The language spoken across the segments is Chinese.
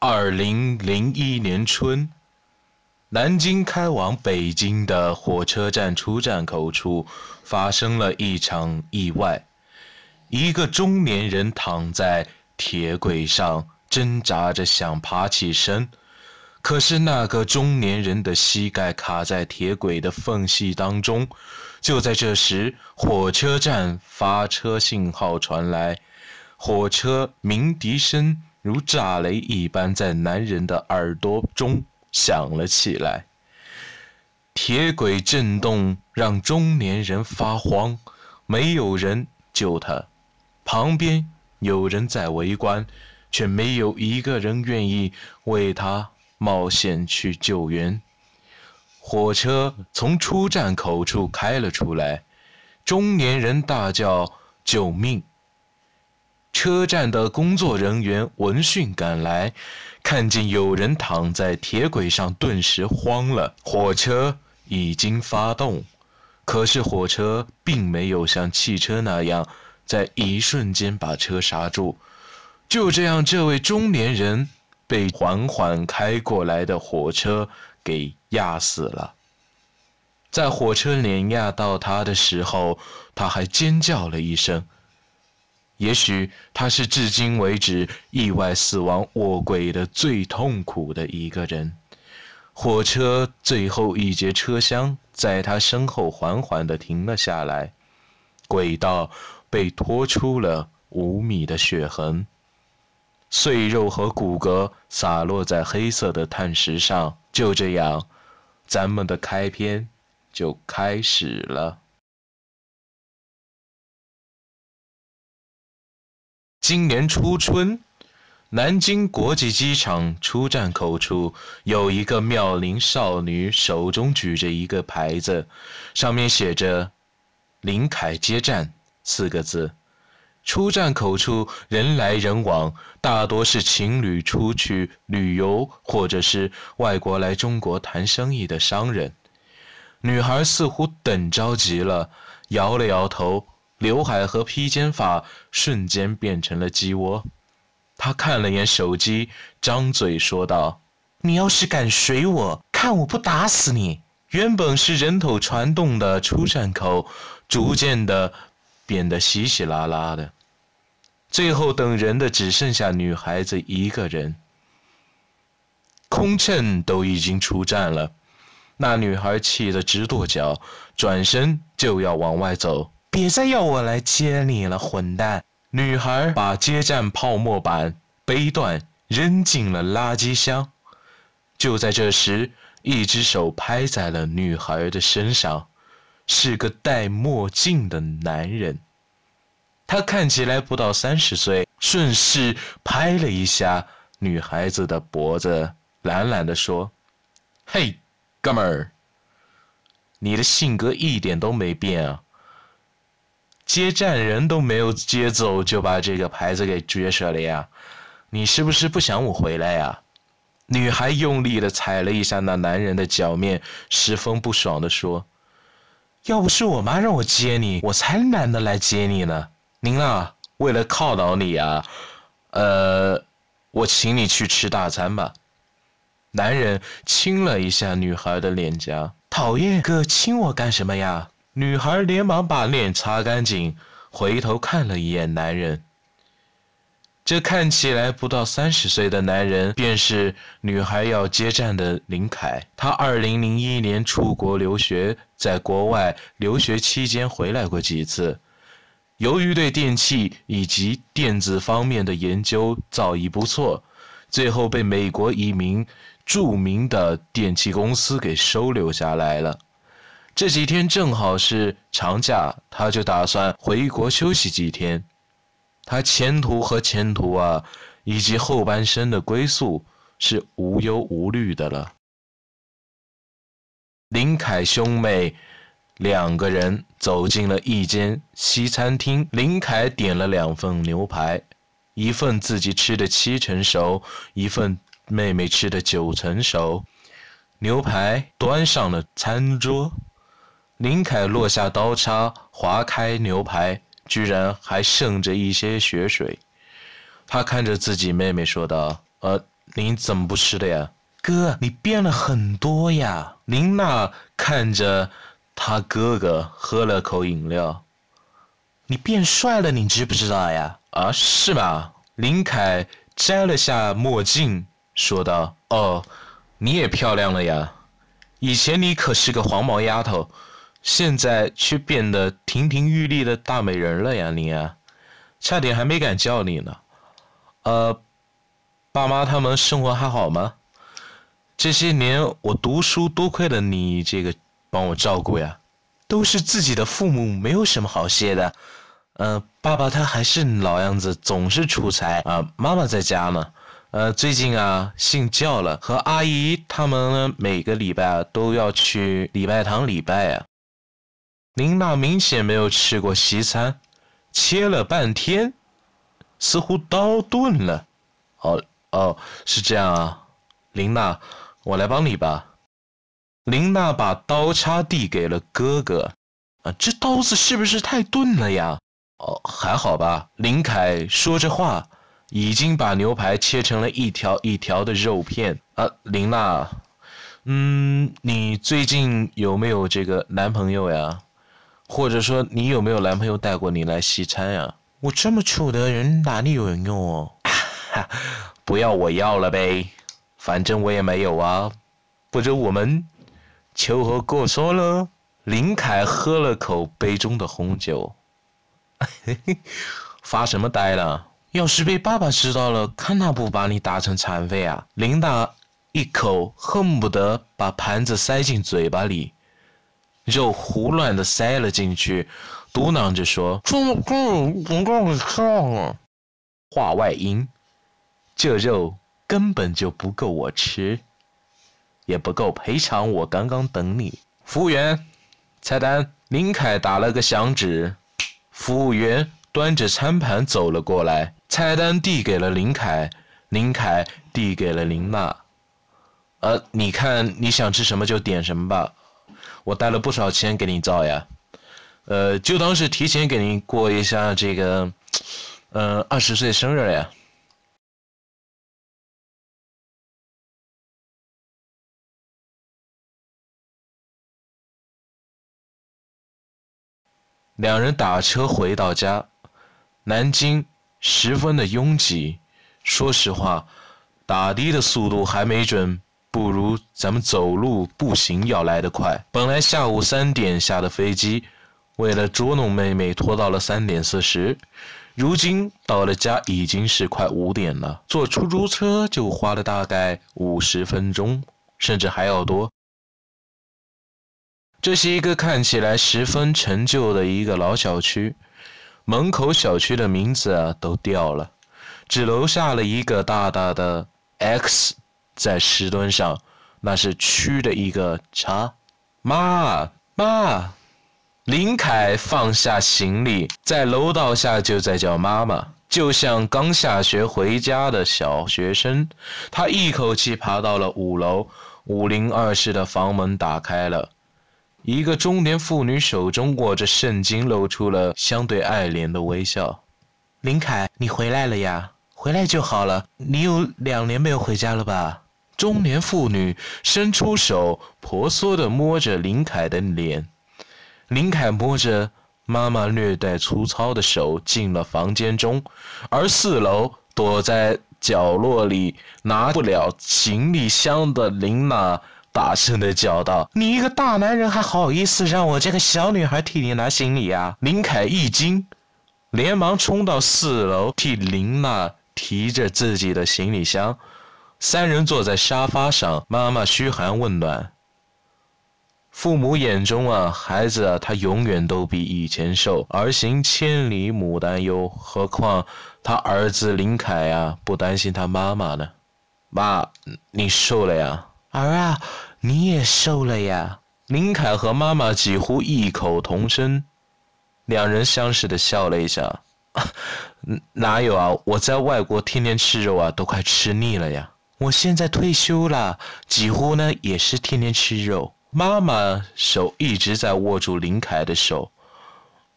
二零零一年春，南京开往北京的火车站出站口处发生了一场意外。一个中年人躺在铁轨上，挣扎着想爬起身，可是那个中年人的膝盖卡在铁轨的缝隙当中。就在这时，火车站发车信号传来，火车鸣笛声。如炸雷一般在男人的耳朵中响了起来。铁轨震动让中年人发慌，没有人救他。旁边有人在围观，却没有一个人愿意为他冒险去救援。火车从出站口处开了出来，中年人大叫：“救命！”车站的工作人员闻讯赶来，看见有人躺在铁轨上，顿时慌了。火车已经发动，可是火车并没有像汽车那样在一瞬间把车刹住。就这样，这位中年人被缓缓开过来的火车给压死了。在火车碾压到他的时候，他还尖叫了一声。也许他是至今为止意外死亡卧轨的最痛苦的一个人。火车最后一节车厢在他身后缓缓地停了下来，轨道被拖出了五米的血痕，碎肉和骨骼洒落在黑色的碳石上。就这样，咱们的开篇就开始了。今年初春，南京国际机场出站口处有一个妙龄少女，手中举着一个牌子，上面写着“林凯接站”四个字。出站口处人来人往，大多是情侣出去旅游，或者是外国来中国谈生意的商人。女孩似乎等着急了，摇了摇头。刘海和披肩发瞬间变成了鸡窝。他看了眼手机，张嘴说道：“你要是敢水我，看我不打死你！”原本是人头攒动的出站口，逐渐的变得稀稀拉拉的，最后等人的只剩下女孩子一个人。空乘都已经出站了，那女孩气得直跺脚，转身就要往外走。别再要我来接你了，混蛋！女孩把接站泡沫板背断，扔进了垃圾箱。就在这时，一只手拍在了女孩的身上，是个戴墨镜的男人。他看起来不到三十岁，顺势拍了一下女孩子的脖子，懒懒地说：“嘿，哥们儿，你的性格一点都没变啊。”接站人都没有接走，就把这个牌子给撅折了呀！你是不是不想我回来呀？女孩用力的踩了一下那男人的脚面，十分不爽的说：“要不是我妈让我接你，我才懒得来接你呢。您啊，为了犒劳你啊，呃，我请你去吃大餐吧。”男人亲了一下女孩的脸颊，讨厌，哥亲我干什么呀？女孩连忙把脸擦干净，回头看了一眼男人。这看起来不到三十岁的男人，便是女孩要接站的林凯。他二零零一年出国留学，在国外留学期间回来过几次。由于对电器以及电子方面的研究造诣不错，最后被美国一名著名的电器公司给收留下来了。这几天正好是长假，他就打算回国休息几天。他前途和前途啊，以及后半生的归宿是无忧无虑的了。林凯兄妹两个人走进了一间西餐厅，林凯点了两份牛排，一份自己吃的七成熟，一份妹妹吃的九成熟。牛排端上了餐桌。林凯落下刀叉，划开牛排，居然还剩着一些血水。他看着自己妹妹说道：“呃，您怎么不吃的呀？哥，你变了很多呀！林娜看着他哥哥，喝了口饮料。你变帅了，你知不知道呀？啊，是吗？林凯摘了下墨镜，说道：“哦，你也漂亮了呀！以前你可是个黄毛丫头，现在却变得亭亭玉立的大美人了呀！你啊，差点还没敢叫你呢。呃，爸妈他们生活还好吗？这些年我读书多亏了你这个帮我照顾呀，都是自己的父母，没有什么好谢的。”呃，爸爸他还是老样子，总是出差啊。妈妈在家呢，呃，最近啊信教了，和阿姨他们每个礼拜啊都要去礼拜堂礼拜啊。琳娜明显没有吃过西餐，切了半天，似乎刀钝了。哦哦，是这样啊，琳娜，我来帮你吧。琳娜把刀叉递给了哥哥，啊，这刀子是不是太钝了呀？哦，还好吧。林凯说着话，已经把牛排切成了一条一条的肉片。啊，林娜，嗯，你最近有没有这个男朋友呀？或者说，你有没有男朋友带过你来西餐呀？我这么丑的人，哪里有人用哦？不要我要了呗，反正我也没有啊。不如我们秋和过说了。林凯喝了口杯中的红酒。发什么呆了？要是被爸爸知道了，看他不把你打成残废啊！琳达一口恨不得把盘子塞进嘴巴里，肉胡乱的塞了进去，嘟囔着说：“这么贵，不够吃啊！”话外音：这肉根本就不够我吃，也不够赔偿我刚刚等你。服务员，菜单。林凯打了个响指。服务员端着餐盘走了过来，菜单递给了林凯，林凯递给了林娜。呃，你看你想吃什么就点什么吧，我带了不少钱给你造呀，呃，就当是提前给您过一下这个，嗯，二十岁生日呀。两人打车回到家，南京十分的拥挤。说实话，打的的速度还没准不如咱们走路步行要来得快。本来下午三点下的飞机，为了捉弄妹妹，拖到了三点四十。如今到了家已经是快五点了，坐出租车就花了大概五十分钟，甚至还要多。这是一个看起来十分陈旧的一个老小区，门口小区的名字啊都掉了，只留下了一个大大的 X 在石墩上，那是区的一个叉。妈妈，林凯放下行李，在楼道下就在叫妈妈，就像刚下学回家的小学生。他一口气爬到了五楼，五零二室的房门打开了。一个中年妇女手中握着圣经，露出了相对爱怜的微笑。林凯，你回来了呀？回来就好了。你有两年没有回家了吧？中年妇女伸出手，婆娑地摸着林凯的脸。林凯摸着妈妈略带粗糙的手进了房间中，而四楼躲在角落里拿不了行李箱的林娜。大声的叫道：“你一个大男人还好意思让我这个小女孩替你拿行李呀？”林凯一惊，连忙冲到四楼替林娜提着自己的行李箱。三人坐在沙发上，妈妈嘘寒问暖。父母眼中啊，孩子啊，他永远都比以前瘦。儿行千里母担忧，何况他儿子林凯呀，不担心他妈妈呢？妈，你瘦了呀，儿啊。你也瘦了呀！林凯和妈妈几乎异口同声，两人相视的笑了一下。哪有啊？我在外国天天吃肉啊，都快吃腻了呀。我现在退休了，几乎呢也是天天吃肉。妈妈手一直在握住林凯的手。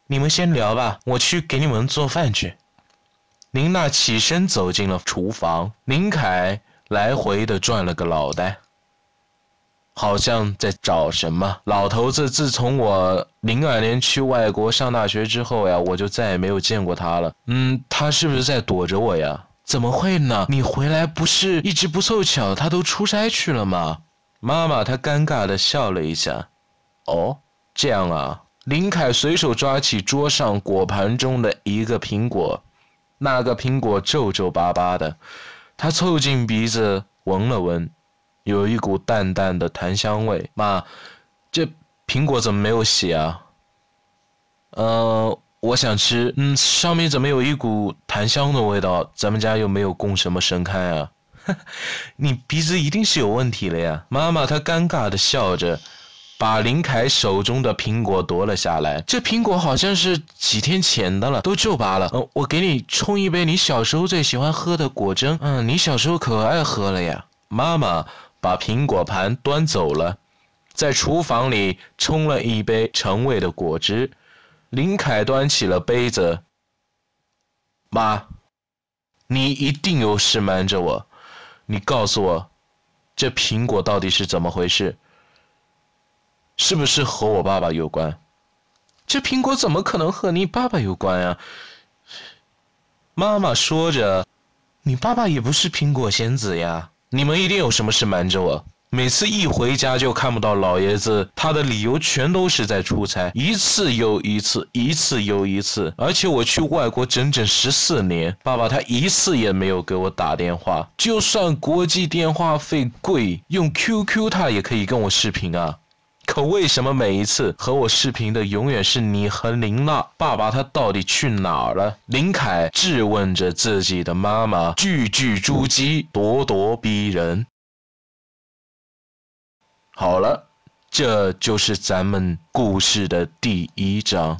你们先聊吧，我去给你们做饭去。林娜起身走进了厨房，林凯。来回的转了个脑袋，好像在找什么。老头子自从我零二年去外国上大学之后呀，我就再也没有见过他了。嗯，他是不是在躲着我呀？怎么会呢？你回来不是一直不凑巧，他都出差去了吗？妈妈，她尴尬的笑了一下。哦，这样啊。林凯随手抓起桌上果盘中的一个苹果，那个苹果皱皱巴巴的，他凑近鼻子闻了闻，有一股淡淡的檀香味。妈，这苹果怎么没有洗啊？呃，我想吃。嗯，上面怎么有一股檀香的味道？咱们家又没有供什么神龛啊？你鼻子一定是有问题了呀！妈妈，她尴尬的笑着。把林凯手中的苹果夺了下来。这苹果好像是几天前的了，都皱巴了。嗯，我给你冲一杯你小时候最喜欢喝的果汁。嗯，你小时候可爱喝了呀。妈妈把苹果盘端走了，在厨房里冲了一杯陈味的果汁。林凯端起了杯子。妈，你一定有事瞒着我，你告诉我，这苹果到底是怎么回事？是不是和我爸爸有关？这苹果怎么可能和你爸爸有关呀？妈妈说着：“你爸爸也不是苹果仙子呀！你们一定有什么事瞒着我。每次一回家就看不到老爷子，他的理由全都是在出差，一次又一次，一次又一次。而且我去外国整整十四年，爸爸他一次也没有给我打电话。就算国际电话费贵，用 QQ 他也可以跟我视频啊。”可为什么每一次和我视频的永远是你和林娜？爸爸他到底去哪儿了？林凯质问着自己的妈妈，句句珠玑，咄咄逼人。好了，这就是咱们故事的第一章。